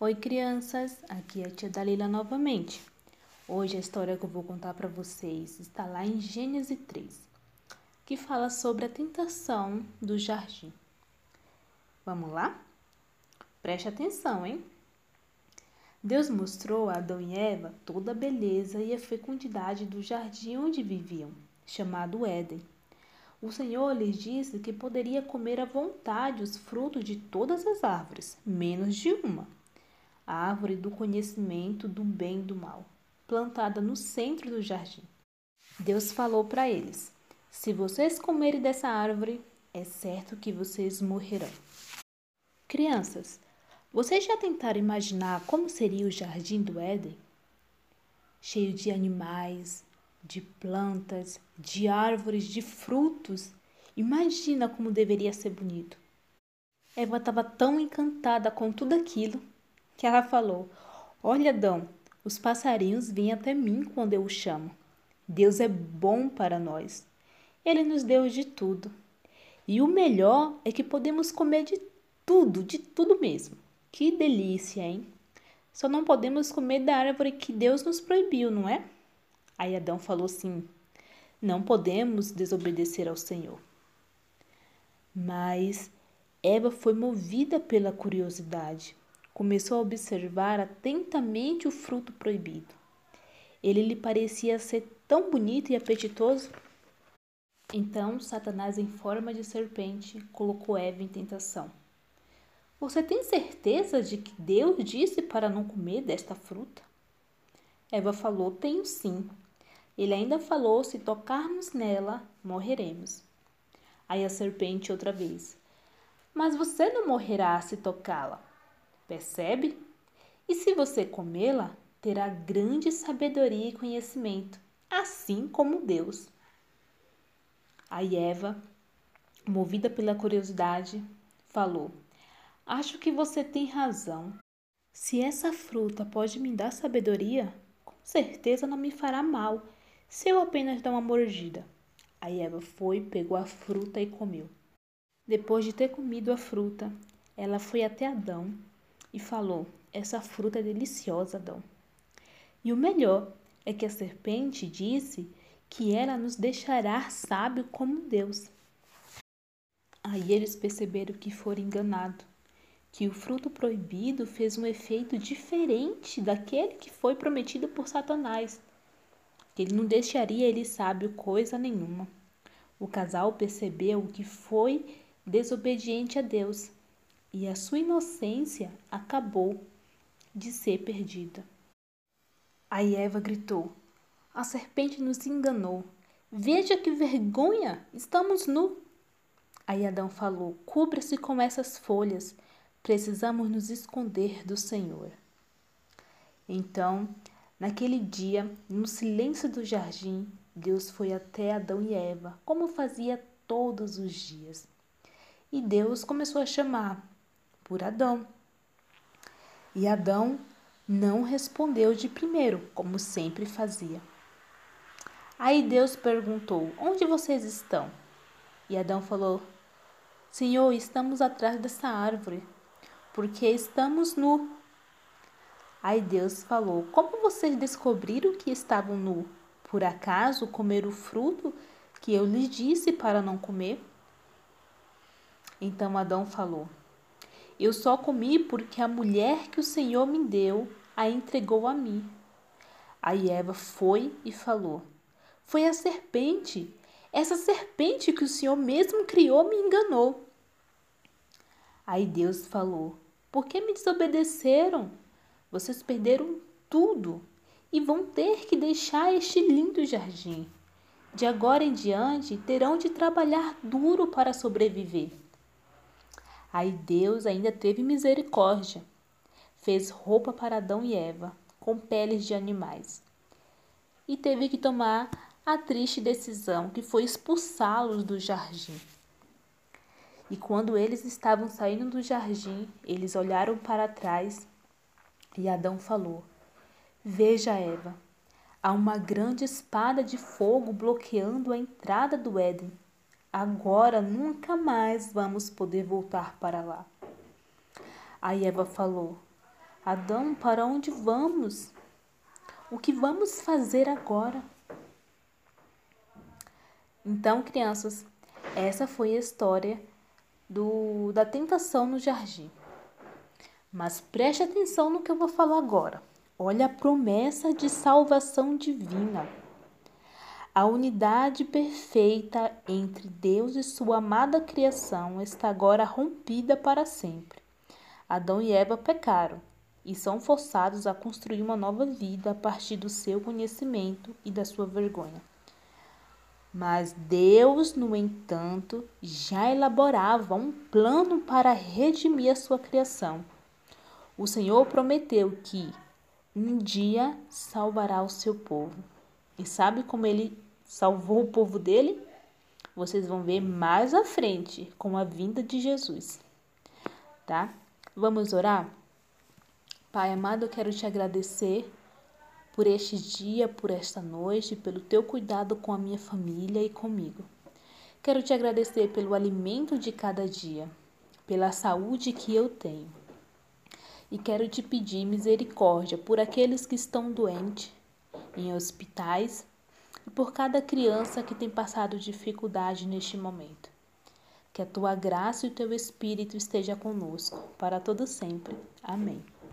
Oi, crianças! Aqui é a tia Dalila novamente. Hoje a história que eu vou contar para vocês está lá em Gênesis 3, que fala sobre a tentação do jardim. Vamos lá? Preste atenção, hein? Deus mostrou a Adão e Eva toda a beleza e a fecundidade do jardim onde viviam, chamado Éden. O Senhor lhes disse que poderia comer à vontade os frutos de todas as árvores, menos de uma a árvore do conhecimento do bem e do mal, plantada no centro do jardim. Deus falou para eles: Se vocês comerem dessa árvore, é certo que vocês morrerão. Crianças, vocês já tentaram imaginar como seria o jardim do Éden? Cheio de animais, de plantas, de árvores, de frutos. Imagina como deveria ser bonito. Eva estava tão encantada com tudo aquilo que ela falou: Olha, Adão, os passarinhos vêm até mim quando eu o chamo. Deus é bom para nós. Ele nos deu de tudo. E o melhor é que podemos comer de tudo, de tudo mesmo. Que delícia, hein? Só não podemos comer da árvore que Deus nos proibiu, não é? Aí Adão falou assim: Não podemos desobedecer ao Senhor. Mas Eva foi movida pela curiosidade começou a observar atentamente o fruto proibido. Ele lhe parecia ser tão bonito e apetitoso. Então, Satanás, em forma de serpente, colocou Eva em tentação. Você tem certeza de que Deus disse para não comer desta fruta? Eva falou: Tenho sim. Ele ainda falou: Se tocarmos nela, morreremos. Aí a serpente outra vez: Mas você não morrerá se tocá-la. Percebe? E se você comê-la, terá grande sabedoria e conhecimento, assim como Deus. Aí Eva, movida pela curiosidade, falou: Acho que você tem razão. Se essa fruta pode me dar sabedoria, com certeza não me fará mal se eu apenas dar uma mordida. Aí Eva foi, pegou a fruta e comeu. Depois de ter comido a fruta, ela foi até Adão e falou: Essa fruta é deliciosa, Adão. E o melhor é que a serpente disse que ela nos deixará sábio como Deus. Aí eles perceberam que foram enganados, que o fruto proibido fez um efeito diferente daquele que foi prometido por Satanás, que ele não deixaria ele sábio coisa nenhuma. O casal percebeu que foi desobediente a Deus e a sua inocência acabou de ser perdida. Aí Eva gritou: A serpente nos enganou. Veja que vergonha! Estamos nu. Aí Adão falou: Cubra-se com essas folhas. Precisamos nos esconder do Senhor. Então, naquele dia, no silêncio do jardim, Deus foi até Adão e Eva, como fazia todos os dias. E Deus começou a chamar: por Adão. E Adão não respondeu de primeiro, como sempre fazia. Aí Deus perguntou: Onde vocês estão? E Adão falou: Senhor, estamos atrás dessa árvore, porque estamos nu. Aí Deus falou: Como vocês descobriram que estavam nu? Por acaso comer o fruto que eu lhes disse para não comer? Então Adão falou: eu só comi porque a mulher que o Senhor me deu a entregou a mim. Aí Eva foi e falou: Foi a serpente, essa serpente que o Senhor mesmo criou me enganou. Aí Deus falou: Por que me desobedeceram? Vocês perderam tudo e vão ter que deixar este lindo jardim. De agora em diante terão de trabalhar duro para sobreviver. Aí Deus ainda teve misericórdia. Fez roupa para Adão e Eva, com peles de animais. E teve que tomar a triste decisão que foi expulsá-los do jardim. E quando eles estavam saindo do jardim, eles olharam para trás e Adão falou: Veja, Eva, há uma grande espada de fogo bloqueando a entrada do Éden. Agora nunca mais vamos poder voltar para lá. Aí Eva falou: Adão, para onde vamos? O que vamos fazer agora? Então, crianças, essa foi a história do, da tentação no jardim. Mas preste atenção no que eu vou falar agora. Olha a promessa de salvação divina. A unidade perfeita entre Deus e sua amada criação está agora rompida para sempre. Adão e Eva pecaram e são forçados a construir uma nova vida a partir do seu conhecimento e da sua vergonha. Mas Deus, no entanto, já elaborava um plano para redimir a sua criação. O Senhor prometeu que um dia salvará o seu povo. E sabe como ele salvou o povo dele? Vocês vão ver mais à frente com a vinda de Jesus. Tá? Vamos orar? Pai amado, eu quero te agradecer por este dia, por esta noite, pelo teu cuidado com a minha família e comigo. Quero te agradecer pelo alimento de cada dia, pela saúde que eu tenho. E quero te pedir misericórdia por aqueles que estão doentes, em hospitais e por cada criança que tem passado dificuldade neste momento. Que a tua graça e o teu espírito esteja conosco para todo sempre. Amém.